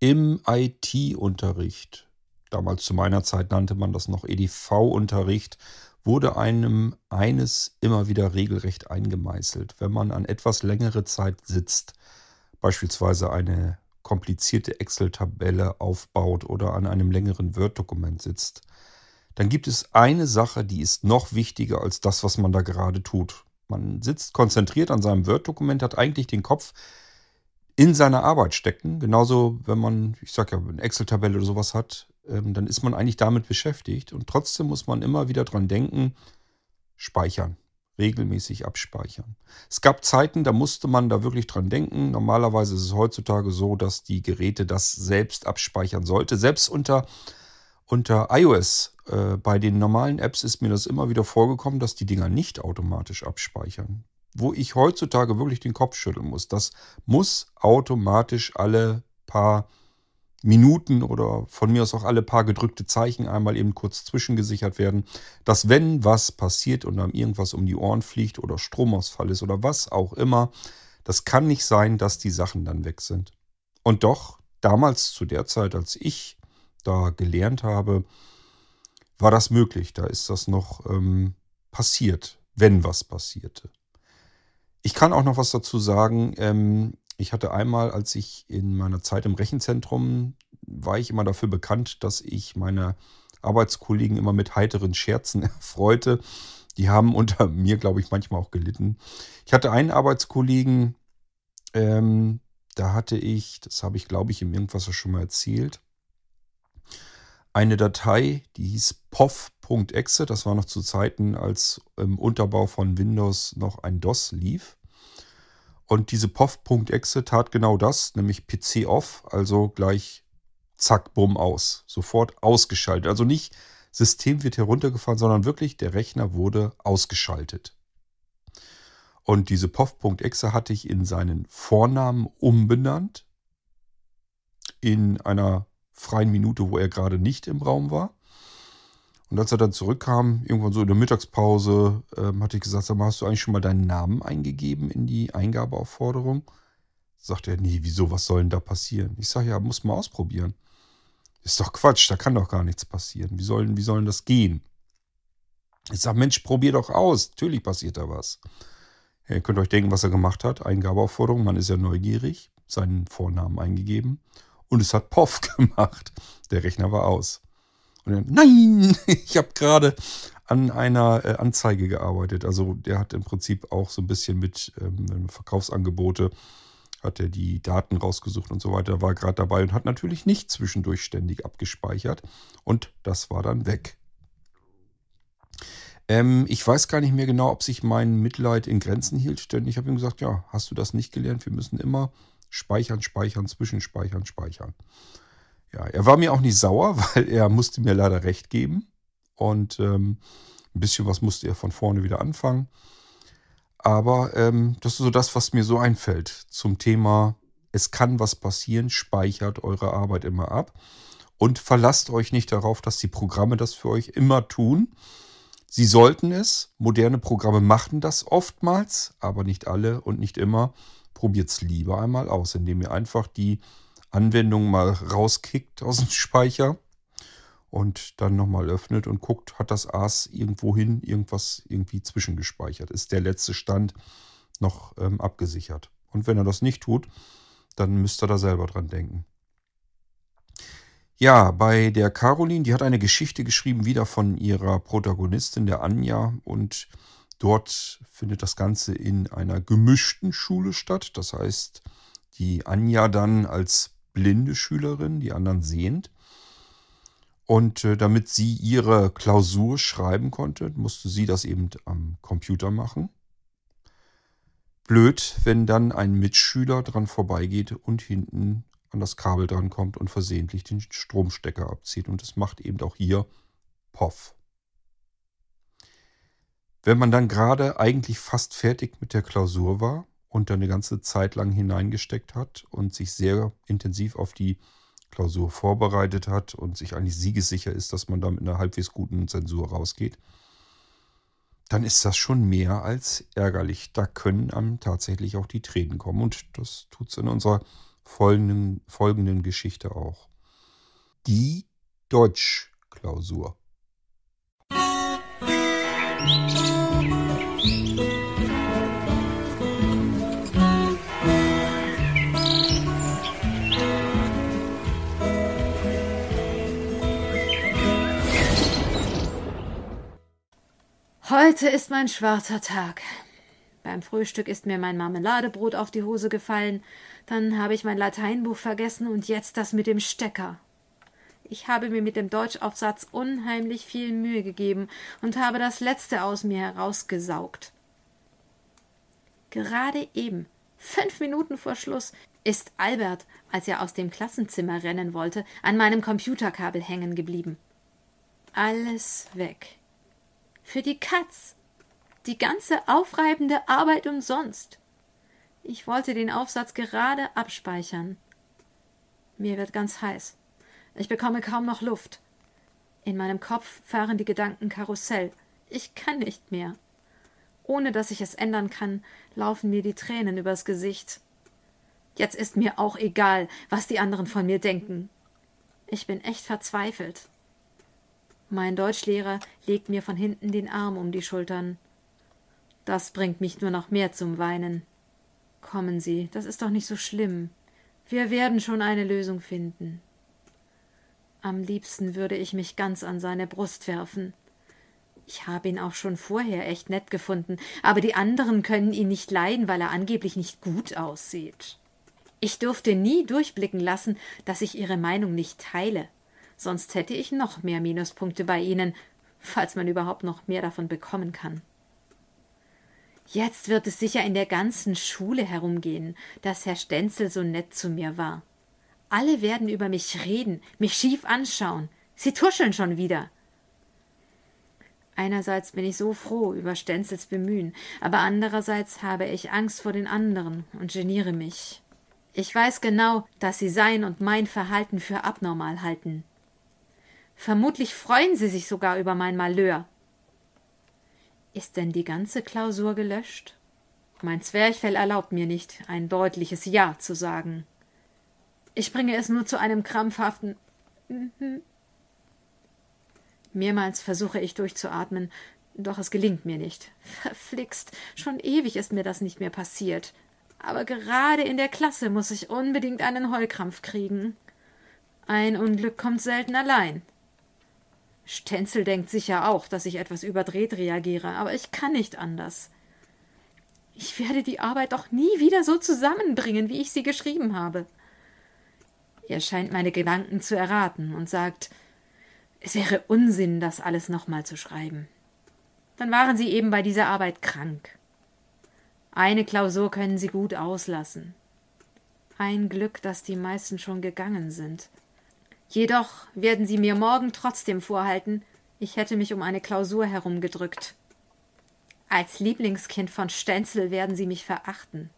im IT-Unterricht, damals zu meiner Zeit nannte man das noch EDV-Unterricht, wurde einem eines immer wieder regelrecht eingemeißelt. Wenn man an etwas längere Zeit sitzt, beispielsweise eine komplizierte Excel-Tabelle aufbaut oder an einem längeren Word-Dokument sitzt, dann gibt es eine Sache, die ist noch wichtiger als das, was man da gerade tut. Man sitzt konzentriert an seinem Word-Dokument, hat eigentlich den Kopf in seiner Arbeit stecken. Genauso, wenn man, ich sag ja, eine Excel-Tabelle oder sowas hat, ähm, dann ist man eigentlich damit beschäftigt. Und trotzdem muss man immer wieder dran denken, speichern, regelmäßig abspeichern. Es gab Zeiten, da musste man da wirklich dran denken. Normalerweise ist es heutzutage so, dass die Geräte das selbst abspeichern sollte. Selbst unter, unter iOS, äh, bei den normalen Apps ist mir das immer wieder vorgekommen, dass die Dinger nicht automatisch abspeichern wo ich heutzutage wirklich den Kopf schütteln muss. Das muss automatisch alle paar Minuten oder von mir aus auch alle paar gedrückte Zeichen einmal eben kurz zwischengesichert werden, dass wenn was passiert und einem irgendwas um die Ohren fliegt oder Stromausfall ist oder was auch immer, das kann nicht sein, dass die Sachen dann weg sind. Und doch, damals zu der Zeit, als ich da gelernt habe, war das möglich. Da ist das noch ähm, passiert, wenn was passierte. Ich kann auch noch was dazu sagen. Ähm, ich hatte einmal, als ich in meiner Zeit im Rechenzentrum war ich immer dafür bekannt, dass ich meine Arbeitskollegen immer mit heiteren Scherzen erfreute. Die haben unter mir, glaube ich, manchmal auch gelitten. Ich hatte einen Arbeitskollegen, ähm, da hatte ich, das habe ich, glaube ich, im Irgendwas schon mal erzählt, eine Datei, die hieß pov.exe. Das war noch zu Zeiten, als im Unterbau von Windows noch ein DOS lief. Und diese pov.exe tat genau das, nämlich PC off, also gleich zack, bumm aus. Sofort ausgeschaltet. Also nicht System wird heruntergefahren, sondern wirklich der Rechner wurde ausgeschaltet. Und diese pov.exe hatte ich in seinen Vornamen umbenannt. In einer freien Minute, wo er gerade nicht im Raum war. Und als er dann zurückkam, irgendwann so in der Mittagspause, ähm, hatte ich gesagt, sag mal, hast du eigentlich schon mal deinen Namen eingegeben in die Eingabeaufforderung? Sagt er, nee, wieso, was soll denn da passieren? Ich sage, ja, muss mal ausprobieren. Ist doch Quatsch, da kann doch gar nichts passieren. Wie soll, wie soll denn das gehen? Ich sage, Mensch, probier doch aus. Natürlich passiert da was. Ja, ihr könnt euch denken, was er gemacht hat. Eingabeaufforderung, man ist ja neugierig, seinen Vornamen eingegeben und es hat Poff gemacht. Der Rechner war aus. Und dann, nein, ich habe gerade an einer äh, Anzeige gearbeitet. Also der hat im Prinzip auch so ein bisschen mit ähm, Verkaufsangebote, hat er die Daten rausgesucht und so weiter, war gerade dabei und hat natürlich nicht zwischendurch ständig abgespeichert. Und das war dann weg. Ähm, ich weiß gar nicht mehr genau, ob sich mein Mitleid in Grenzen hielt, denn ich habe ihm gesagt, ja, hast du das nicht gelernt? Wir müssen immer speichern, speichern, zwischenspeichern, speichern. Ja, er war mir auch nicht sauer, weil er musste mir leider recht geben. Und ähm, ein bisschen was musste er von vorne wieder anfangen. Aber ähm, das ist so das, was mir so einfällt zum Thema, es kann was passieren, speichert eure Arbeit immer ab. Und verlasst euch nicht darauf, dass die Programme das für euch immer tun. Sie sollten es. Moderne Programme machen das oftmals, aber nicht alle und nicht immer. Probiert es lieber einmal aus, indem ihr einfach die Anwendung mal rauskickt aus dem Speicher und dann nochmal öffnet und guckt, hat das AS irgendwo hin irgendwas irgendwie zwischengespeichert? Ist der letzte Stand noch ähm, abgesichert? Und wenn er das nicht tut, dann müsst ihr da selber dran denken. Ja, bei der Caroline, die hat eine Geschichte geschrieben, wieder von ihrer Protagonistin, der Anja. Und dort findet das Ganze in einer gemischten Schule statt. Das heißt, die Anja dann als blinde Schülerin, die anderen sehend. Und äh, damit sie ihre Klausur schreiben konnte, musste sie das eben am Computer machen. Blöd, wenn dann ein Mitschüler dran vorbeigeht und hinten an das Kabel dran kommt und versehentlich den Stromstecker abzieht. Und es macht eben auch hier Poff. Wenn man dann gerade eigentlich fast fertig mit der Klausur war und dann eine ganze Zeit lang hineingesteckt hat und sich sehr intensiv auf die Klausur vorbereitet hat und sich eigentlich siegessicher ist, dass man da mit einer halbwegs guten Zensur rausgeht, dann ist das schon mehr als ärgerlich. Da können einem tatsächlich auch die Tränen kommen. Und das tut es in unserer folgenden, folgenden Geschichte auch. Die Deutschklausur. Heute ist mein schwarzer Tag. Beim Frühstück ist mir mein Marmeladebrot auf die Hose gefallen, dann habe ich mein Lateinbuch vergessen und jetzt das mit dem Stecker. Ich habe mir mit dem Deutschaufsatz unheimlich viel Mühe gegeben und habe das letzte aus mir herausgesaugt. Gerade eben, fünf Minuten vor Schluss, ist Albert, als er aus dem Klassenzimmer rennen wollte, an meinem Computerkabel hängen geblieben. Alles weg. Für die Katz. Die ganze aufreibende Arbeit umsonst. Ich wollte den Aufsatz gerade abspeichern. Mir wird ganz heiß. Ich bekomme kaum noch Luft. In meinem Kopf fahren die Gedanken Karussell. Ich kann nicht mehr. Ohne dass ich es ändern kann, laufen mir die Tränen übers Gesicht. Jetzt ist mir auch egal, was die anderen von mir denken. Ich bin echt verzweifelt. Mein Deutschlehrer legt mir von hinten den Arm um die Schultern. Das bringt mich nur noch mehr zum Weinen. Kommen Sie, das ist doch nicht so schlimm. Wir werden schon eine Lösung finden. Am liebsten würde ich mich ganz an seine Brust werfen. Ich habe ihn auch schon vorher echt nett gefunden, aber die anderen können ihn nicht leiden, weil er angeblich nicht gut aussieht. Ich durfte nie durchblicken lassen, dass ich ihre Meinung nicht teile sonst hätte ich noch mehr Minuspunkte bei Ihnen, falls man überhaupt noch mehr davon bekommen kann. Jetzt wird es sicher in der ganzen Schule herumgehen, dass Herr Stenzel so nett zu mir war. Alle werden über mich reden, mich schief anschauen. Sie tuscheln schon wieder. Einerseits bin ich so froh über Stenzels Bemühen, aber andererseits habe ich Angst vor den anderen und geniere mich. Ich weiß genau, dass sie sein und mein Verhalten für abnormal halten. Vermutlich freuen sie sich sogar über mein Malheur. Ist denn die ganze Klausur gelöscht? Mein Zwerchfell erlaubt mir nicht, ein deutliches Ja zu sagen. Ich bringe es nur zu einem krampfhaften mhm. Mehrmals versuche ich durchzuatmen, doch es gelingt mir nicht. Verflixt, schon ewig ist mir das nicht mehr passiert. Aber gerade in der Klasse muss ich unbedingt einen Heulkrampf kriegen. Ein Unglück kommt selten allein. Stenzel denkt sicher auch, dass ich etwas überdreht reagiere, aber ich kann nicht anders. Ich werde die Arbeit doch nie wieder so zusammenbringen, wie ich sie geschrieben habe. Er scheint meine Gedanken zu erraten und sagt, es wäre Unsinn, das alles nochmal zu schreiben. Dann waren Sie eben bei dieser Arbeit krank. Eine Klausur können Sie gut auslassen. Ein Glück, dass die meisten schon gegangen sind. Jedoch werden Sie mir morgen trotzdem vorhalten, ich hätte mich um eine Klausur herumgedrückt. Als Lieblingskind von Stenzel werden Sie mich verachten.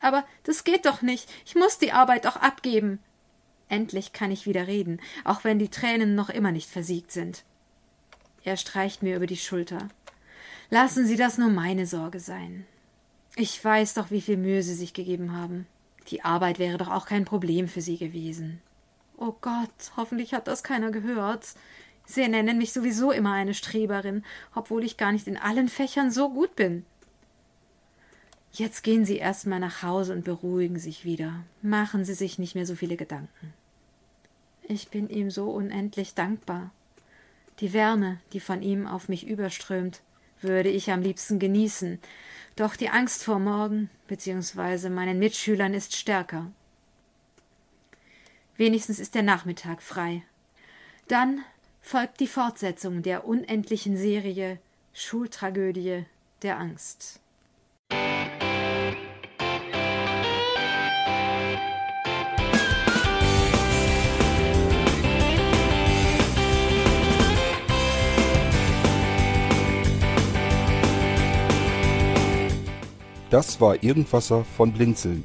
Aber das geht doch nicht. Ich muss die Arbeit doch abgeben. Endlich kann ich wieder reden, auch wenn die Tränen noch immer nicht versiegt sind. Er streicht mir über die Schulter. Lassen Sie das nur meine Sorge sein. Ich weiß doch, wie viel Mühe Sie sich gegeben haben. Die Arbeit wäre doch auch kein Problem für Sie gewesen. Oh Gott, hoffentlich hat das keiner gehört. Sie nennen mich sowieso immer eine Streberin, obwohl ich gar nicht in allen Fächern so gut bin. Jetzt gehen Sie erst mal nach Hause und beruhigen sich wieder. Machen Sie sich nicht mehr so viele Gedanken. Ich bin ihm so unendlich dankbar. Die Wärme, die von ihm auf mich überströmt, würde ich am liebsten genießen, doch die Angst vor morgen bzw. meinen Mitschülern ist stärker. Wenigstens ist der Nachmittag frei. Dann folgt die Fortsetzung der unendlichen Serie Schultragödie der Angst. Das war Irgendwasser von Blinzeln.